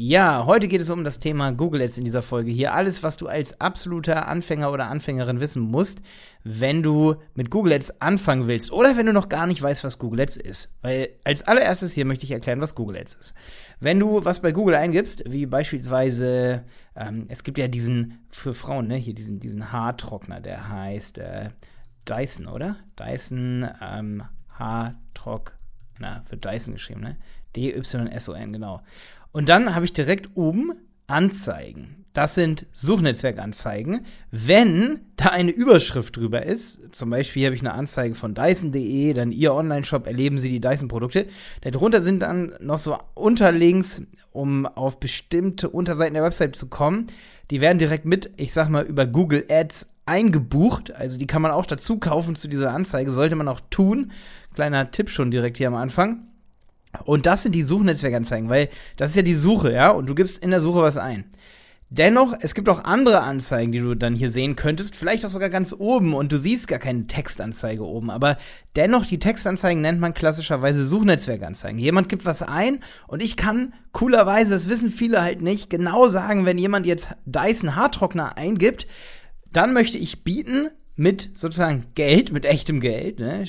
Ja, heute geht es um das Thema Google Ads in dieser Folge hier. Alles, was du als absoluter Anfänger oder Anfängerin wissen musst, wenn du mit Google Ads anfangen willst oder wenn du noch gar nicht weißt, was Google Ads ist. Weil als allererstes hier möchte ich erklären, was Google Ads ist. Wenn du was bei Google eingibst, wie beispielsweise, ähm, es gibt ja diesen, für Frauen, ne, hier diesen, diesen Haartrockner, der heißt äh, Dyson, oder? Dyson ähm, Haartrockner, für Dyson geschrieben, ne? D-Y-S-O-N, genau. Und dann habe ich direkt oben Anzeigen. Das sind Suchnetzwerkanzeigen. Wenn da eine Überschrift drüber ist, zum Beispiel habe ich eine Anzeige von Dyson.de, dann Ihr Online-Shop, erleben Sie die Dyson-Produkte. Darunter sind dann noch so Unterlinks, um auf bestimmte Unterseiten der Website zu kommen. Die werden direkt mit, ich sag mal, über Google Ads eingebucht. Also die kann man auch dazu kaufen zu dieser Anzeige, sollte man auch tun. Kleiner Tipp schon direkt hier am Anfang. Und das sind die Suchnetzwerkanzeigen, weil das ist ja die Suche, ja, und du gibst in der Suche was ein. Dennoch, es gibt auch andere Anzeigen, die du dann hier sehen könntest, vielleicht auch sogar ganz oben und du siehst gar keine Textanzeige oben, aber dennoch, die Textanzeigen nennt man klassischerweise Suchnetzwerkanzeigen. Jemand gibt was ein und ich kann coolerweise, das wissen viele halt nicht, genau sagen, wenn jemand jetzt Dyson Haartrockner eingibt, dann möchte ich bieten, mit sozusagen Geld, mit echtem Geld, ne?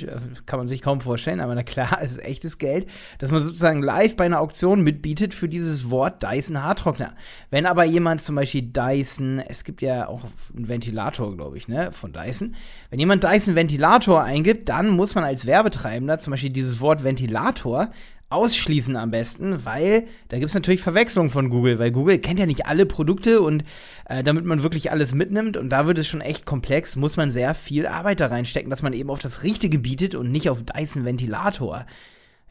kann man sich kaum vorstellen, aber na klar, es ist echtes Geld, dass man sozusagen live bei einer Auktion mitbietet für dieses Wort Dyson Haartrockner. Wenn aber jemand zum Beispiel Dyson, es gibt ja auch einen Ventilator, glaube ich, ne, von Dyson, wenn jemand Dyson Ventilator eingibt, dann muss man als Werbetreibender zum Beispiel dieses Wort Ventilator ausschließen am besten, weil da gibt es natürlich Verwechslung von Google, weil Google kennt ja nicht alle Produkte und äh, damit man wirklich alles mitnimmt und da wird es schon echt komplex, muss man sehr viel Arbeit da reinstecken, dass man eben auf das Richtige bietet und nicht auf Dyson Ventilator.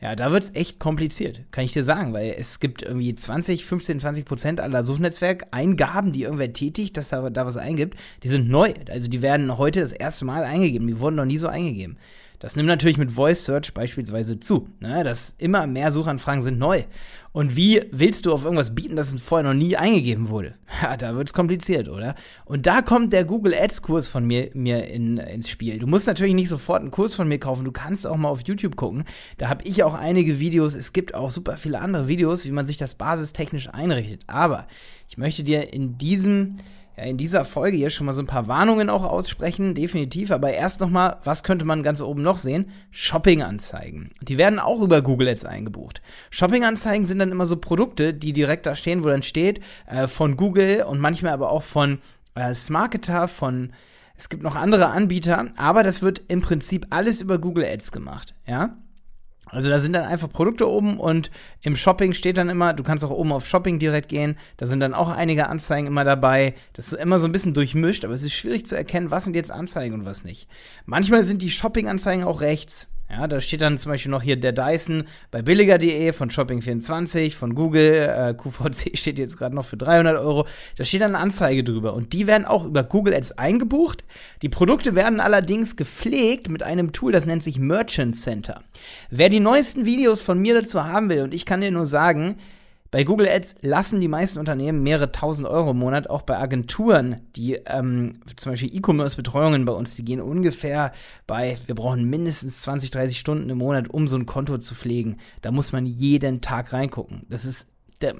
Ja, da wird es echt kompliziert, kann ich dir sagen, weil es gibt irgendwie 20, 15, 20 Prozent aller Suchnetzwerkeingaben, die irgendwer tätigt, dass er da was eingibt, die sind neu. Also die werden heute das erste Mal eingegeben, die wurden noch nie so eingegeben. Das nimmt natürlich mit Voice Search beispielsweise zu. Ne? Dass immer mehr Suchanfragen sind neu. Und wie willst du auf irgendwas bieten, das vorher noch nie eingegeben wurde? Ja, da wird es kompliziert, oder? Und da kommt der Google Ads Kurs von mir, mir in, ins Spiel. Du musst natürlich nicht sofort einen Kurs von mir kaufen. Du kannst auch mal auf YouTube gucken. Da habe ich auch einige Videos. Es gibt auch super viele andere Videos, wie man sich das basistechnisch einrichtet. Aber ich möchte dir in diesem ja, in dieser Folge hier schon mal so ein paar Warnungen auch aussprechen, definitiv. Aber erst nochmal, was könnte man ganz oben noch sehen? Shopping-Anzeigen. Die werden auch über Google Ads eingebucht. Shopping-Anzeigen sind dann immer so Produkte, die direkt da stehen, wo dann steht, äh, von Google und manchmal aber auch von äh, Smarketer, von es gibt noch andere Anbieter, aber das wird im Prinzip alles über Google Ads gemacht, ja? Also da sind dann einfach Produkte oben und im Shopping steht dann immer, du kannst auch oben auf Shopping direkt gehen, da sind dann auch einige Anzeigen immer dabei. Das ist immer so ein bisschen durchmischt, aber es ist schwierig zu erkennen, was sind jetzt Anzeigen und was nicht. Manchmal sind die Shopping-Anzeigen auch rechts. Ja, da steht dann zum Beispiel noch hier der Dyson bei billiger.de von Shopping24, von Google, äh, QVC steht jetzt gerade noch für 300 Euro. Da steht dann eine Anzeige drüber und die werden auch über Google Ads eingebucht. Die Produkte werden allerdings gepflegt mit einem Tool, das nennt sich Merchant Center. Wer die neuesten Videos von mir dazu haben will und ich kann dir nur sagen, bei Google Ads lassen die meisten Unternehmen mehrere tausend Euro im Monat, auch bei Agenturen, die ähm, zum Beispiel E-Commerce-Betreuungen bei uns, die gehen ungefähr bei, wir brauchen mindestens 20, 30 Stunden im Monat, um so ein Konto zu pflegen. Da muss man jeden Tag reingucken. Das ist der,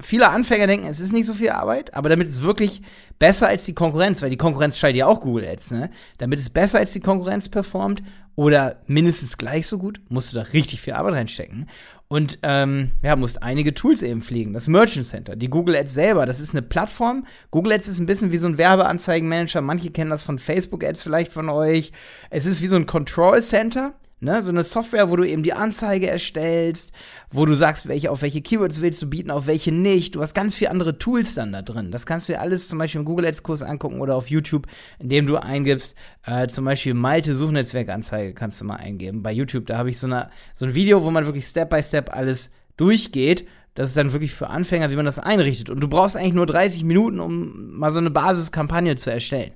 viele Anfänger denken, es ist nicht so viel Arbeit, aber damit es wirklich besser als die Konkurrenz, weil die Konkurrenz schaltet ja auch Google Ads, ne? Damit es besser als die Konkurrenz performt oder mindestens gleich so gut, musst du da richtig viel Arbeit reinstecken. Und ähm, ja, musst einige Tools eben pflegen. Das Merchant Center, die Google Ads selber, das ist eine Plattform. Google Ads ist ein bisschen wie so ein Werbeanzeigenmanager. Manche kennen das von Facebook Ads vielleicht von euch. Es ist wie so ein Control Center. Ne, so eine Software, wo du eben die Anzeige erstellst, wo du sagst, welche, auf welche Keywords willst du bieten, auf welche nicht. Du hast ganz viele andere Tools dann da drin. Das kannst du dir alles zum Beispiel im Google Ads Kurs angucken oder auf YouTube, indem du eingibst, äh, zum Beispiel Malte Suchnetzwerkanzeige kannst du mal eingeben. Bei YouTube, da habe ich so, eine, so ein Video, wo man wirklich Step by Step alles durchgeht. Das ist dann wirklich für Anfänger, wie man das einrichtet. Und du brauchst eigentlich nur 30 Minuten, um mal so eine Basiskampagne zu erstellen.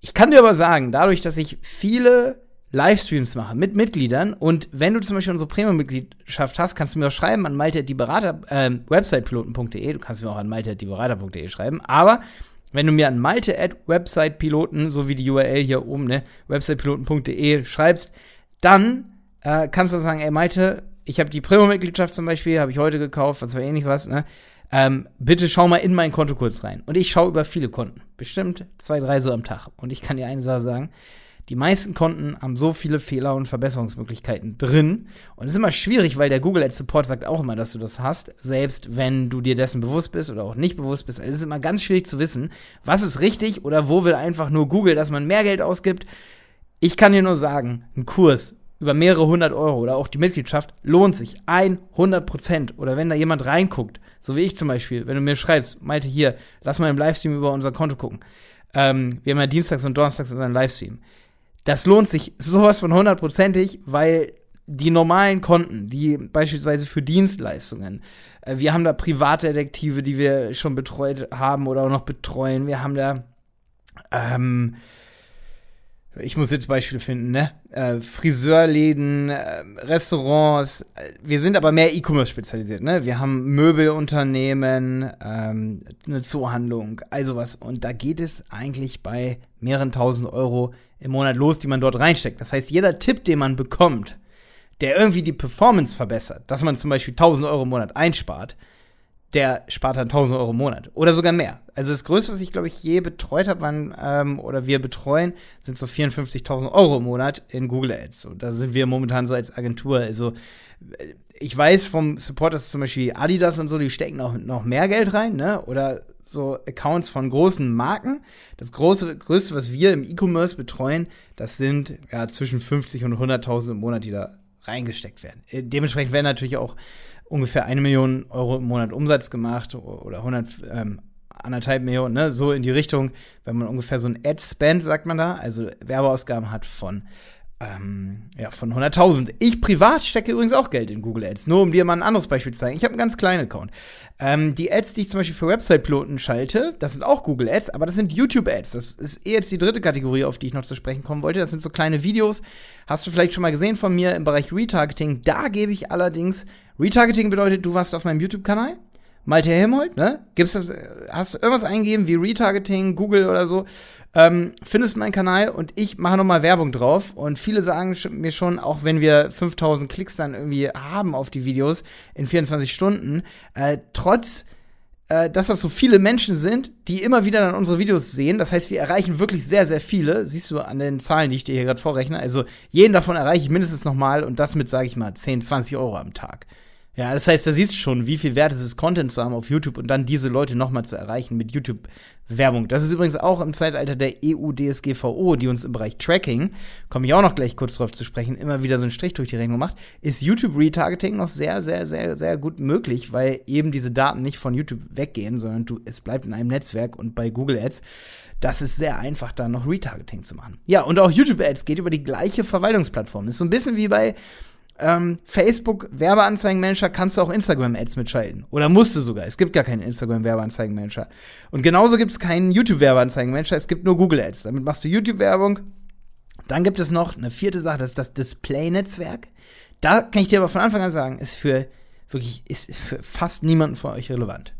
Ich kann dir aber sagen, dadurch, dass ich viele Livestreams mache mit Mitgliedern. Und wenn du zum Beispiel unsere Premium-Mitgliedschaft hast, kannst du mir auch schreiben an malte die Berater, äh. Du kannst mir auch an malte die Berater.de schreiben. Aber wenn du mir an malte at websitepiloten, so wie die URL hier oben, ne, websitepiloten.de schreibst, dann äh, kannst du sagen, ey Malte, ich habe die Premium-Mitgliedschaft zum Beispiel, habe ich heute gekauft, was war ähnlich was, ne? ähm, bitte schau mal in mein Konto kurz rein. Und ich schaue über viele Konten. Bestimmt zwei, drei so am Tag. Und ich kann dir eine Sache sagen. Die meisten Konten haben so viele Fehler und Verbesserungsmöglichkeiten drin. Und es ist immer schwierig, weil der Google Ads Support sagt auch immer, dass du das hast, selbst wenn du dir dessen bewusst bist oder auch nicht bewusst bist. Also es ist immer ganz schwierig zu wissen, was ist richtig oder wo will einfach nur Google, dass man mehr Geld ausgibt. Ich kann dir nur sagen, ein Kurs über mehrere hundert Euro oder auch die Mitgliedschaft lohnt sich 100 Prozent. Oder wenn da jemand reinguckt, so wie ich zum Beispiel, wenn du mir schreibst, Malte, hier, lass mal im Livestream über unser Konto gucken. Ähm, wir haben ja dienstags und donnerstags unseren Livestream. Das lohnt sich sowas von hundertprozentig, weil die normalen Konten, die beispielsweise für Dienstleistungen, äh, wir haben da Privatdetektive, die wir schon betreut haben oder auch noch betreuen. Wir haben da ähm, ich muss jetzt Beispiele finden, ne? Äh, Friseurläden, äh, Restaurants. Wir sind aber mehr E-Commerce spezialisiert, ne? Wir haben Möbelunternehmen, ähm, eine Zoohandlung, also was. Und da geht es eigentlich bei mehreren tausend Euro im Monat los, die man dort reinsteckt. Das heißt, jeder Tipp, den man bekommt, der irgendwie die Performance verbessert, dass man zum Beispiel 1000 Euro im Monat einspart, der spart dann 1000 Euro im Monat oder sogar mehr. Also das Größte, was ich glaube ich je betreut habe, waren ähm, oder wir betreuen, sind so 54.000 Euro im Monat in Google Ads. Und da sind wir momentan so als Agentur. Also äh, ich weiß vom Support, dass zum Beispiel Adidas und so, die stecken auch noch mehr Geld rein, ne? Oder so Accounts von großen Marken. Das große, größte, was wir im E-Commerce betreuen, das sind ja zwischen 50 und 100.000 im Monat, die da reingesteckt werden. Äh, dementsprechend werden natürlich auch ungefähr eine Million Euro im Monat Umsatz gemacht oder 100, ähm, anderthalb Millionen, ne? so in die Richtung, wenn man ungefähr so ein Ad-Spend, sagt man da, also Werbeausgaben hat von ähm, ja, von 100.000. Ich privat stecke übrigens auch Geld in Google Ads, nur um dir mal ein anderes Beispiel zu zeigen. Ich habe einen ganz kleinen Account. Ähm, die Ads, die ich zum Beispiel für Website-Piloten schalte, das sind auch Google Ads, aber das sind YouTube Ads. Das ist eh jetzt die dritte Kategorie, auf die ich noch zu sprechen kommen wollte. Das sind so kleine Videos. Hast du vielleicht schon mal gesehen von mir im Bereich Retargeting. Da gebe ich allerdings, Retargeting bedeutet, du warst auf meinem YouTube-Kanal Malte Helmold, ne? Gibt's das, hast du irgendwas eingegeben wie Retargeting, Google oder so, ähm, findest meinen Kanal und ich mache nochmal Werbung drauf und viele sagen mir schon, auch wenn wir 5000 Klicks dann irgendwie haben auf die Videos in 24 Stunden, äh, trotz äh, dass das so viele Menschen sind, die immer wieder dann unsere Videos sehen. Das heißt, wir erreichen wirklich sehr, sehr viele. Siehst du an den Zahlen, die ich dir hier gerade vorrechne. Also jeden davon erreiche ich mindestens nochmal und das mit, sage ich mal, 10, 20 Euro am Tag. Ja, das heißt, da siehst du schon, wie viel wert es ist, Content zu haben auf YouTube und dann diese Leute nochmal zu erreichen mit YouTube-Werbung. Das ist übrigens auch im Zeitalter der EU-DSGVO, die uns im Bereich Tracking, komme ich auch noch gleich kurz drauf zu sprechen, immer wieder so einen Strich durch die Rechnung macht, ist YouTube-Retargeting noch sehr, sehr, sehr, sehr gut möglich, weil eben diese Daten nicht von YouTube weggehen, sondern du, es bleibt in einem Netzwerk und bei Google Ads das ist sehr einfach, da noch Retargeting zu machen. Ja, und auch YouTube Ads geht über die gleiche Verwaltungsplattform. Ist so ein bisschen wie bei ähm, Facebook Werbeanzeigenmanager kannst du auch Instagram Ads mitschalten. Oder musst du sogar. Es gibt gar keinen Instagram Werbeanzeigenmanager. Und genauso gibt es keinen YouTube Werbeanzeigenmanager. Es gibt nur Google Ads. Damit machst du YouTube Werbung. Dann gibt es noch eine vierte Sache, das ist das Display-Netzwerk. Da kann ich dir aber von Anfang an sagen, ist für wirklich, ist für fast niemanden von euch relevant.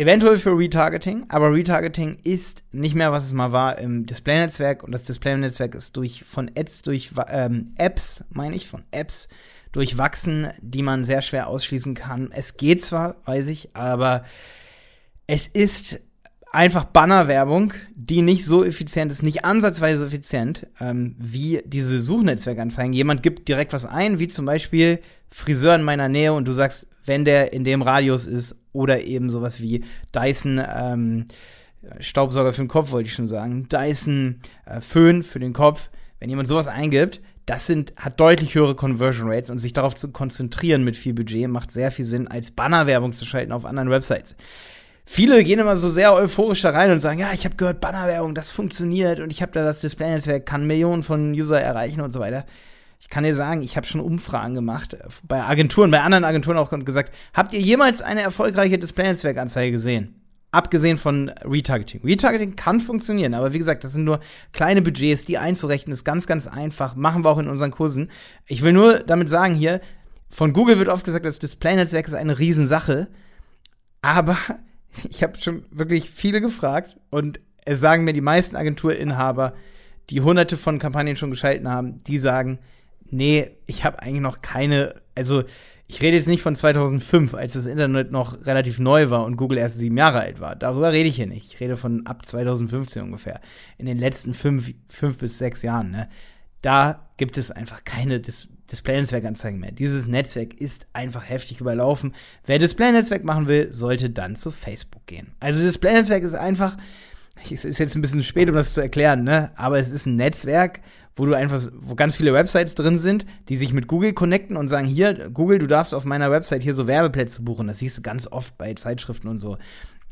Eventuell für Retargeting, aber Retargeting ist nicht mehr, was es mal war im Display-Netzwerk und das Display-Netzwerk ist durch von Ads, durch ähm, Apps, meine ich, von Apps durchwachsen, die man sehr schwer ausschließen kann. Es geht zwar, weiß ich, aber es ist einfach Bannerwerbung, die nicht so effizient ist, nicht ansatzweise effizient, ähm, wie diese Suchnetzwerkanzeigen. Jemand gibt direkt was ein, wie zum Beispiel Friseur in meiner Nähe und du sagst, wenn der in dem Radius ist oder eben sowas wie Dyson ähm, Staubsauger für den Kopf, wollte ich schon sagen, Dyson äh, Föhn für den Kopf. Wenn jemand sowas eingibt, das sind, hat deutlich höhere Conversion Rates und sich darauf zu konzentrieren mit viel Budget macht sehr viel Sinn, als Bannerwerbung zu schalten auf anderen Websites. Viele gehen immer so sehr euphorisch da rein und sagen, ja, ich habe gehört, Bannerwerbung, das funktioniert und ich habe da das Display-Netzwerk, kann Millionen von User erreichen und so weiter. Ich kann dir sagen, ich habe schon Umfragen gemacht äh, bei Agenturen, bei anderen Agenturen auch gesagt, habt ihr jemals eine erfolgreiche Display-Netzwerkanzeige gesehen? Abgesehen von Retargeting. Retargeting kann funktionieren, aber wie gesagt, das sind nur kleine Budgets, die einzurechnen ist ganz, ganz einfach. Machen wir auch in unseren Kursen. Ich will nur damit sagen hier, von Google wird oft gesagt, das Display-Netzwerk ist eine Riesensache. Aber ich habe schon wirklich viele gefragt und es sagen mir die meisten Agenturinhaber, die hunderte von Kampagnen schon geschalten haben, die sagen, nee, ich habe eigentlich noch keine, also Ich rede jetzt nicht von 2005, als das Internet noch relativ neu war und Google erst sieben Jahre alt war. Darüber rede ich hier nicht. Ich rede von ab 2015 ungefähr. In den letzten fünf, fünf bis sechs Jahren. Ne? Da gibt es einfach keine Dis Display-Netzwerkanzeigen mehr. Dieses Netzwerk ist einfach heftig überlaufen. Wer Display-Netzwerk machen will, sollte dann zu Facebook gehen. Also Display-Netzwerk ist einfach, es ist jetzt ein bisschen spät, um das zu erklären, ne? aber es ist ein Netzwerk, wo du einfach, wo ganz viele Websites drin sind, die sich mit Google connecten und sagen, hier, Google, du darfst auf meiner Website hier so Werbeplätze buchen. Das siehst du ganz oft bei Zeitschriften und so.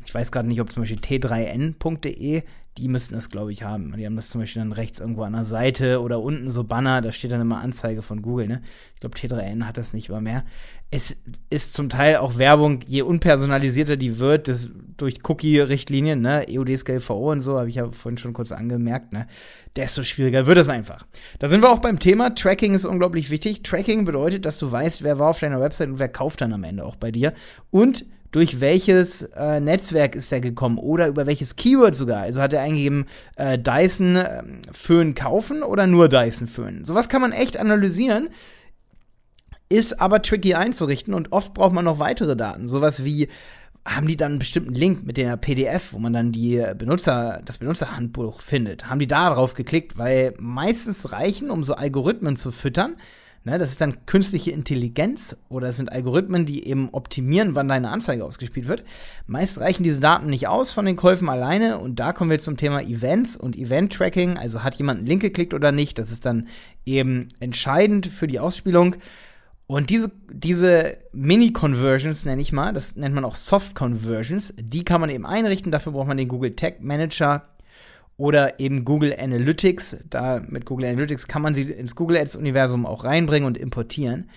Ich weiß gerade nicht, ob zum Beispiel t3n.de, die müssten das, glaube ich, haben. Die haben das zum Beispiel dann rechts irgendwo an der Seite oder unten so Banner, da steht dann immer Anzeige von Google, ne? Ich glaube, T3N hat das nicht immer mehr. Es ist zum Teil auch Werbung, je unpersonalisierter die wird, das durch Cookie-Richtlinien, ne, EUDSGVO und so, habe ich ja vorhin schon kurz angemerkt, ne, desto schwieriger wird es einfach. Da sind wir auch beim Thema. Tracking ist unglaublich wichtig. Tracking bedeutet, dass du weißt, wer war auf deiner Website und wer kauft dann am Ende auch bei dir. Und durch welches äh, Netzwerk ist er gekommen oder über welches Keyword sogar. Also hat er eingegeben, äh, Dyson äh, Föhn kaufen oder nur Dyson Föhn. Sowas kann man echt analysieren, ist aber tricky einzurichten und oft braucht man noch weitere Daten. Sowas wie, haben die dann einen bestimmten Link mit der PDF, wo man dann die Benutzer, das Benutzerhandbuch findet? Haben die da drauf geklickt? Weil meistens reichen, um so Algorithmen zu füttern, Ne, das ist dann künstliche Intelligenz oder es sind Algorithmen, die eben optimieren, wann deine Anzeige ausgespielt wird. Meist reichen diese Daten nicht aus von den Käufen alleine und da kommen wir zum Thema Events und Event-Tracking. Also hat jemand einen Link geklickt oder nicht, das ist dann eben entscheidend für die Ausspielung. Und diese, diese Mini-Conversions nenne ich mal, das nennt man auch Soft-Conversions, die kann man eben einrichten. Dafür braucht man den Google Tag Manager oder eben Google Analytics. Da mit Google Analytics kann man sie ins Google Ads Universum auch reinbringen und importieren.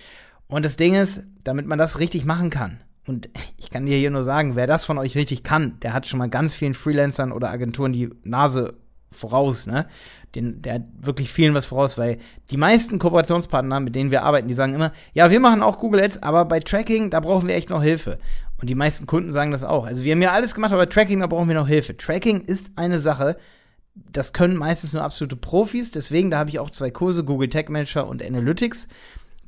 Und das Ding ist, damit man das richtig machen kann. Und ich kann dir hier nur sagen, wer das von euch richtig kann, der hat schon mal ganz vielen Freelancern oder Agenturen die Nase voraus, ne? Den, der hat wirklich vielen was voraus, weil die meisten Kooperationspartner, mit denen wir arbeiten, die sagen immer, ja, wir machen auch Google Ads, aber bei Tracking, da brauchen wir echt noch Hilfe. Und die meisten Kunden sagen das auch. Also wir haben ja alles gemacht, aber bei Tracking, da brauchen wir noch Hilfe. Tracking ist eine Sache, das können meistens nur absolute Profis. Deswegen, da habe ich auch zwei Kurse, Google Tag Manager und Analytics.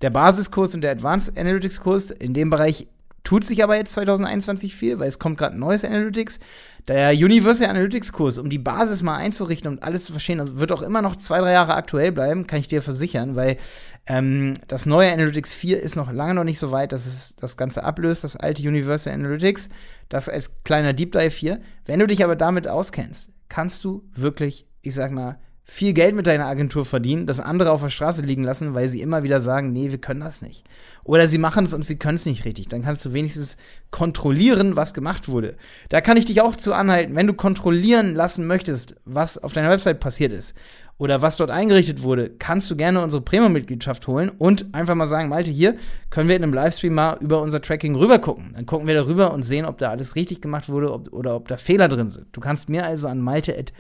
Der Basiskurs und der Advanced Analytics Kurs. In dem Bereich tut sich aber jetzt 2021 viel, weil es kommt gerade ein neues Analytics. Der Universal Analytics Kurs, um die Basis mal einzurichten und alles zu verstehen, also wird auch immer noch zwei, drei Jahre aktuell bleiben, kann ich dir versichern, weil ähm, das neue Analytics 4 ist noch lange noch nicht so weit, dass es das Ganze ablöst, das alte Universal Analytics. Das als kleiner Deep Dive hier. Wenn du dich aber damit auskennst, kannst du wirklich, ich sag mal, viel Geld mit deiner Agentur verdienen, das andere auf der Straße liegen lassen, weil sie immer wieder sagen, nee, wir können das nicht. Oder sie machen es und sie können es nicht richtig. Dann kannst du wenigstens kontrollieren, was gemacht wurde. Da kann ich dich auch zu anhalten, wenn du kontrollieren lassen möchtest, was auf deiner Website passiert ist oder was dort eingerichtet wurde, kannst du gerne unsere Premium-Mitgliedschaft holen und einfach mal sagen, Malte, hier können wir in einem Livestream mal über unser Tracking rüber gucken. Dann gucken wir darüber und sehen, ob da alles richtig gemacht wurde ob, oder ob da Fehler drin sind. Du kannst mir also an malte@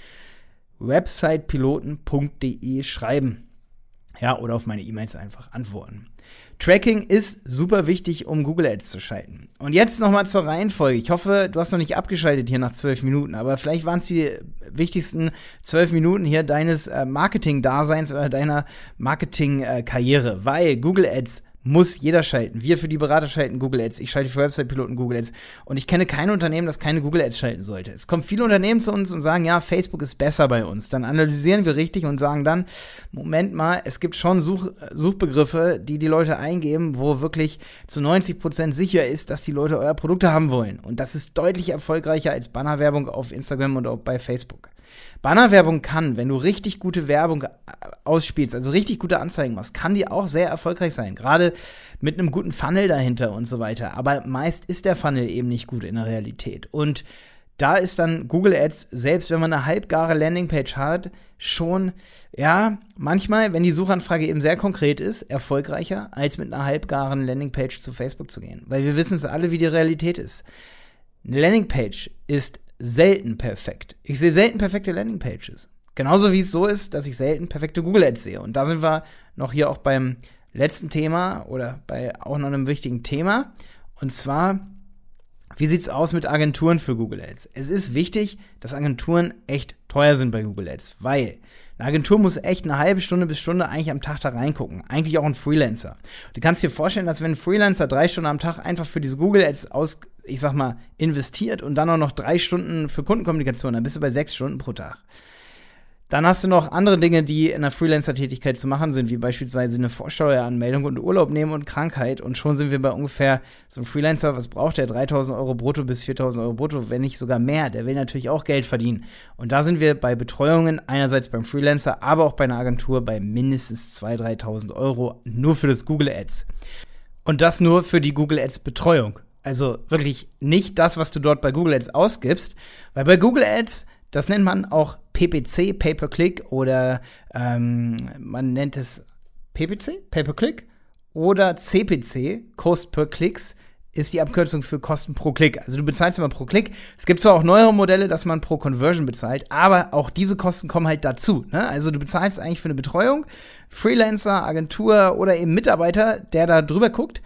websitepiloten.de schreiben. Ja, oder auf meine E-Mails einfach antworten. Tracking ist super wichtig, um Google Ads zu schalten. Und jetzt nochmal zur Reihenfolge. Ich hoffe, du hast noch nicht abgeschaltet hier nach zwölf Minuten, aber vielleicht waren es die wichtigsten zwölf Minuten hier deines äh, Marketing-Daseins oder deiner Marketing-Karriere, weil Google Ads muss jeder schalten. Wir für die Berater schalten Google Ads. Ich schalte für Website-Piloten Google Ads. Und ich kenne kein Unternehmen, das keine Google Ads schalten sollte. Es kommen viele Unternehmen zu uns und sagen, ja, Facebook ist besser bei uns. Dann analysieren wir richtig und sagen dann, Moment mal, es gibt schon Such Suchbegriffe, die die Leute eingeben, wo wirklich zu 90 Prozent sicher ist, dass die Leute euer Produkte haben wollen. Und das ist deutlich erfolgreicher als Bannerwerbung auf Instagram und auch bei Facebook. Bannerwerbung kann, wenn du richtig gute Werbung äh, ausspielst, also richtig gute Anzeigen machst, kann die auch sehr erfolgreich sein. Gerade mit einem guten Funnel dahinter und so weiter. Aber meist ist der Funnel eben nicht gut in der Realität. Und da ist dann Google Ads, selbst wenn man eine halbgare Landingpage hat, schon, ja, manchmal, wenn die Suchanfrage eben sehr konkret ist, erfolgreicher, als mit einer halbgaren Landingpage zu Facebook zu gehen. Weil wir wissen es alle, wie die Realität ist. Eine Landingpage ist selten perfekt. Ich sehe selten perfekte Landingpages. Genauso wie es so ist, dass ich selten perfekte Google Ads sehe. Und da sind wir noch hier auch beim letzten Thema oder bei auch noch einem wichtigen Thema. Und zwar, Wie sieht's aus mit Agenturen für Google Ads? Es ist wichtig, dass Agenturen echt teuer sind bei Google Ads, weil eine Agentur muss echt eine halbe Stunde bis Stunde eigentlich am Tag da reingucken. Eigentlich auch ein Freelancer. Du kannst dir vorstellen, dass wenn ein Freelancer drei Stunden am Tag einfach für diese Google Ads aus, ich sag mal, investiert und dann auch noch drei Stunden für Kundenkommunikation, dann bist du bei sechs Stunden pro Tag. Dann hast du noch andere Dinge, die in der Freelancer-Tätigkeit zu machen sind, wie beispielsweise eine Vorsteueranmeldung und Urlaub nehmen und Krankheit. Und schon sind wir bei ungefähr so einem Freelancer, was braucht der? 3000 Euro brutto bis 4000 Euro brutto, wenn nicht sogar mehr. Der will natürlich auch Geld verdienen. Und da sind wir bei Betreuungen, einerseits beim Freelancer, aber auch bei einer Agentur bei mindestens 2.000, 3.000 Euro nur für das Google Ads. Und das nur für die Google Ads Betreuung. Also wirklich nicht das, was du dort bei Google Ads ausgibst, weil bei Google Ads das nennt man auch PPC, Pay-per-Click, oder ähm, man nennt es PPC, Pay-per-Click, oder CPC, Cost per Clicks, ist die Abkürzung für Kosten pro Klick. Also du bezahlst immer pro Klick. Es gibt zwar auch neuere Modelle, dass man pro Conversion bezahlt, aber auch diese Kosten kommen halt dazu. Ne? Also du bezahlst eigentlich für eine Betreuung, Freelancer, Agentur oder eben Mitarbeiter, der da drüber guckt.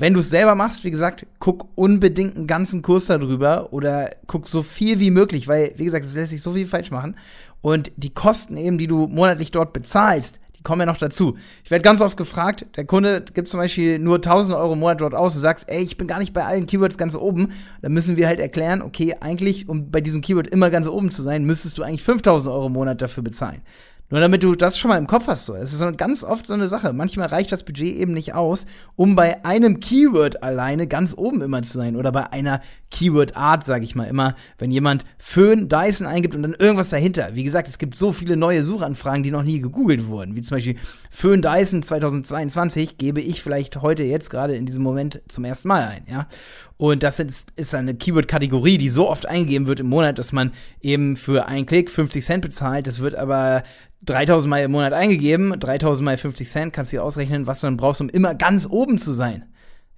Wenn du es selber machst, wie gesagt, guck unbedingt einen ganzen Kurs darüber oder guck so viel wie möglich, weil, wie gesagt, es lässt sich so viel falsch machen. Und die Kosten eben, die du monatlich dort bezahlst, die kommen ja noch dazu. Ich werde ganz oft gefragt, der Kunde gibt zum Beispiel nur 1000 Euro im Monat dort aus. Du sagst, ey, ich bin gar nicht bei allen Keywords ganz oben. Dann müssen wir halt erklären, okay, eigentlich, um bei diesem Keyword immer ganz oben zu sein, müsstest du eigentlich 5000 Euro im Monat dafür bezahlen. Nur damit du das schon mal im Kopf hast, so. Es ist so ganz oft so eine Sache. Manchmal reicht das Budget eben nicht aus, um bei einem Keyword alleine ganz oben immer zu sein. Oder bei einer Keyword-Art, sage ich mal immer, wenn jemand Föhn, Dyson eingibt und dann irgendwas dahinter. Wie gesagt, es gibt so viele neue Suchanfragen, die noch nie gegoogelt wurden. Wie zum Beispiel Föhn Dyson 2022 gebe ich vielleicht heute jetzt gerade in diesem Moment zum ersten Mal ein, ja. Und das ist, ist eine Keyword-Kategorie, die so oft eingegeben wird im Monat, dass man eben für einen Klick 50 Cent bezahlt. Das wird aber 3000 Mal im Monat eingegeben, 3000 mal 50 Cent, kannst du dir ausrechnen, was du dann brauchst, um immer ganz oben zu sein.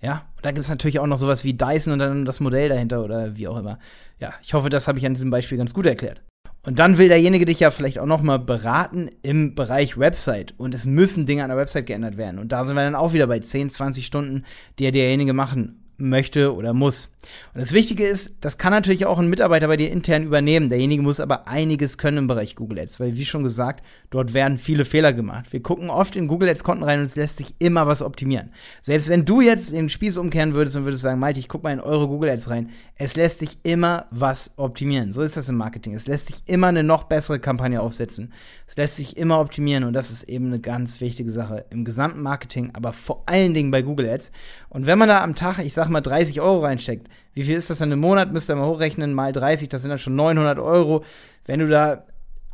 Ja, und dann gibt es natürlich auch noch sowas wie Dyson und dann das Modell dahinter oder wie auch immer. Ja, ich hoffe, das habe ich an diesem Beispiel ganz gut erklärt. Und dann will derjenige dich ja vielleicht auch noch mal beraten im Bereich Website. Und es müssen Dinge an der Website geändert werden. Und da sind wir dann auch wieder bei 10, 20 Stunden, die derjenige machen möchte oder muss. Und das Wichtige ist, das kann natürlich auch ein Mitarbeiter bei dir intern übernehmen. Derjenige muss aber einiges können im Bereich Google Ads, weil wie schon gesagt, dort werden viele Fehler gemacht. Wir gucken oft in Google Ads Konten rein und es lässt sich immer was optimieren. Selbst wenn du jetzt den Spieß umkehren würdest und würdest sagen, Malte, ich guck mal in eure Google Ads rein, es lässt sich immer was optimieren. So ist das im Marketing. Es lässt sich immer eine noch bessere Kampagne aufsetzen. Es lässt sich immer optimieren und das ist eben eine ganz wichtige Sache im gesamten Marketing, aber vor allen Dingen bei Google Ads. Und wenn man da am Tag, ich sag mal 30 Euro reinsteckt, wie viel ist das dann im Monat? Müsst ihr mal hochrechnen, mal 30, das sind dann schon 900 Euro. Wenn du da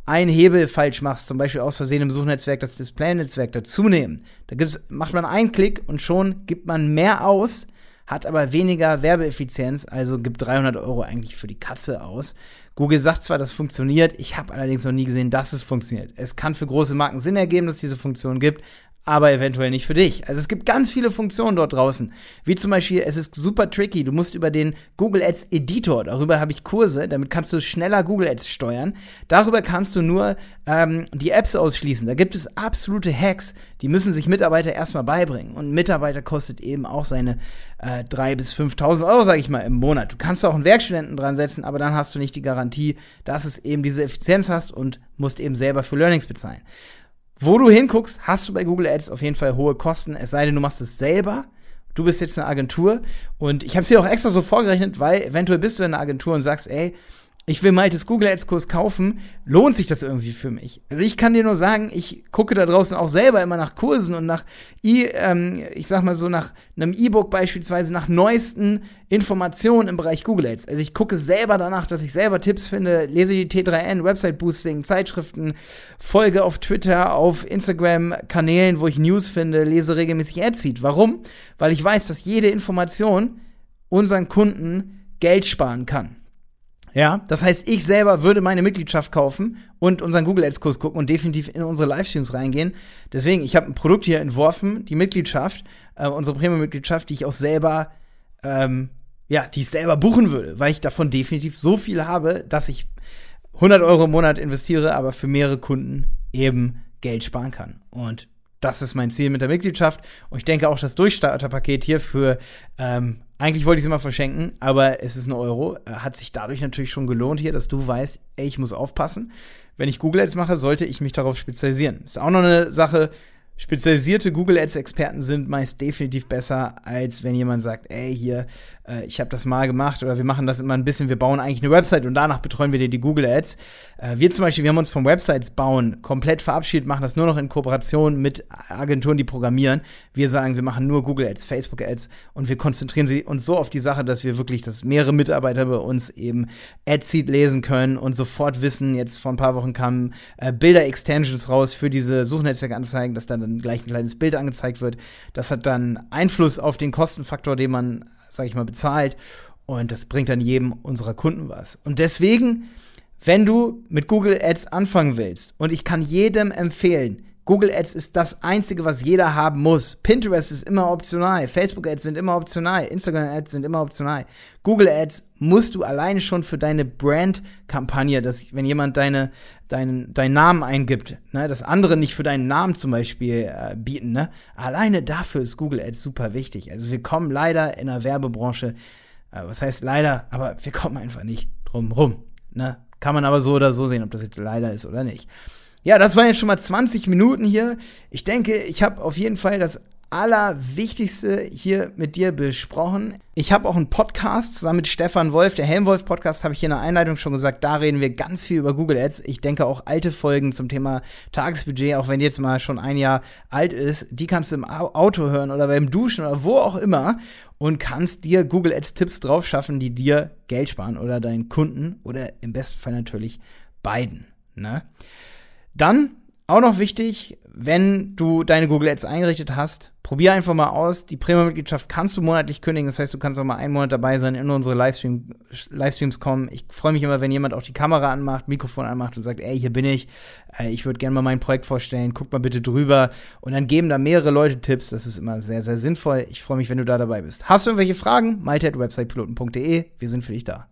einen Hebel falsch machst, zum Beispiel aus Versehen im Suchnetzwerk das Display-Netzwerk dazunehmen, da gibt's, macht man einen Klick und schon gibt man mehr aus, hat aber weniger Werbeeffizienz, also gibt 300 Euro eigentlich für die Katze aus. Google sagt zwar, das funktioniert, ich habe allerdings noch nie gesehen, dass es funktioniert. Es kann für große Marken Sinn ergeben, dass es diese Funktion gibt, aber eventuell nicht für dich. Also es gibt ganz viele Funktionen dort draußen. Wie zum Beispiel, es ist super tricky. Du musst über den Google Ads Editor, darüber habe ich Kurse, damit kannst du schneller Google Ads steuern. Darüber kannst du nur ähm, die Apps ausschließen. Da gibt es absolute Hacks, die müssen sich Mitarbeiter erstmal beibringen. Und ein Mitarbeiter kostet eben auch seine äh, 3.000 bis 5.000 Euro, sage ich mal, im Monat. Du kannst auch einen Werkstudenten dran setzen, aber dann hast du nicht die Garantie, dass es eben diese Effizienz hast und musst eben selber für Learnings bezahlen. Wo du hinguckst, hast du bei Google Ads auf jeden Fall hohe Kosten, es sei denn, du machst es selber. Du bist jetzt eine Agentur und ich habe es dir auch extra so vorgerechnet, weil eventuell bist du in einer Agentur und sagst, ey, ich will mal das Google Ads Kurs kaufen, lohnt sich das irgendwie für mich? Also ich kann dir nur sagen, ich gucke da draußen auch selber immer nach Kursen und nach, I, ähm, ich sag mal so, nach einem E-Book beispielsweise, nach neuesten Informationen im Bereich Google Ads. Also ich gucke selber danach, dass ich selber Tipps finde, lese die T3N, Website Boosting, Zeitschriften, folge auf Twitter, auf Instagram Kanälen, wo ich News finde, lese regelmäßig Adseed. Warum? Weil ich weiß, dass jede Information unseren Kunden Geld sparen kann. Ja, das heißt, ich selber würde meine Mitgliedschaft kaufen und unseren Google Ads Kurs gucken und definitiv in unsere Livestreams reingehen. Deswegen, ich habe ein Produkt hier entworfen, die Mitgliedschaft, äh, unsere Premium-Mitgliedschaft, die ich auch selber, ähm, ja, die ich selber buchen würde, weil ich davon definitiv so viel habe, dass ich 100 Euro im Monat investiere, aber für mehrere Kunden eben Geld sparen kann. Und das ist mein Ziel mit der Mitgliedschaft. Und ich denke auch, das Durchstarterpaket hier für ähm, Eigentlich wollte ich sie mal verschenken, aber es ist ein Euro. Äh, hat sich dadurch natürlich schon gelohnt hier, dass du weißt, ey, ich muss aufpassen. Wenn ich Google Ads mache, sollte ich mich darauf spezialisieren. Ist auch noch eine Sache, Spezialisierte Google Ads Experten sind meist definitiv besser, als wenn jemand sagt, ey, hier, äh, ich habe das mal gemacht oder wir machen das immer ein bisschen, wir bauen eigentlich eine Website und danach betreuen wir dir die Google Ads. Äh, wir zum Beispiel, wir haben uns vom Websites bauen komplett verabschiedet, machen das nur noch in Kooperation mit Agenturen, die programmieren. Wir sagen, wir machen nur Google Ads, Facebook Ads und wir konzentrieren sie uns so auf die Sache, dass wir wirklich, dass mehrere Mitarbeiter bei uns eben Adseed lesen können und sofort wissen, jetzt vor ein paar Wochen kamen äh, Bilder-Extensions raus für diese Suchnetzwerkanzeigen, dass dann dann gleich ein kleines Bild angezeigt wird. Das hat dann Einfluss auf den Kostenfaktor, den man, sag ich mal, bezahlt. Und das bringt dann jedem unserer Kunden was. Und deswegen, wenn du mit Google Ads anfangen willst, und ich kann jedem empfehlen, Google Ads ist das einzige, was jeder haben muss. Pinterest ist immer optional. Facebook Ads sind immer optional. Instagram Ads sind immer optional. Google Ads musst du alleine schon für deine Brand-Kampagne, dass wenn jemand deine, deinen, deinen Namen eingibt, ne, dass andere nicht für deinen Namen zum Beispiel äh, bieten, ne, alleine dafür ist Google Ads super wichtig. Also wir kommen leider in der Werbebranche, äh, was heißt leider, aber wir kommen einfach nicht drum rum. Ne? Kann man aber so oder so sehen, ob das jetzt leider ist oder nicht. Ja, das waren jetzt schon mal 20 Minuten hier. Ich denke, ich habe auf jeden Fall das Allerwichtigste hier mit dir besprochen. Ich habe auch einen Podcast zusammen mit Stefan Wolf. Der Helmwolf Podcast habe ich hier in der Einleitung schon gesagt. Da reden wir ganz viel über Google Ads. Ich denke auch alte Folgen zum Thema Tagesbudget, auch wenn die jetzt mal schon ein Jahr alt ist, die kannst du im Auto hören oder beim Duschen oder wo auch immer und kannst dir Google Ads Tipps drauf schaffen, die dir Geld sparen oder deinen Kunden oder im besten Fall natürlich beiden. Ne? Dann auch noch wichtig, wenn du deine Google Ads eingerichtet hast, probier einfach mal aus. Die Premium-Mitgliedschaft kannst du monatlich kündigen. Das heißt, du kannst auch mal einen Monat dabei sein, in unsere Livestream, Livestreams kommen. Ich freue mich immer, wenn jemand auch die Kamera anmacht, Mikrofon anmacht und sagt, ey, hier bin ich. Äh, ich würde gerne mal mein Projekt vorstellen. Guck mal bitte drüber. Und dann geben da mehrere Leute Tipps. Das ist immer sehr, sehr sinnvoll. Ich freue mich, wenn du da dabei bist. Hast du irgendwelche Fragen? Malte at. Wir sind für dich da.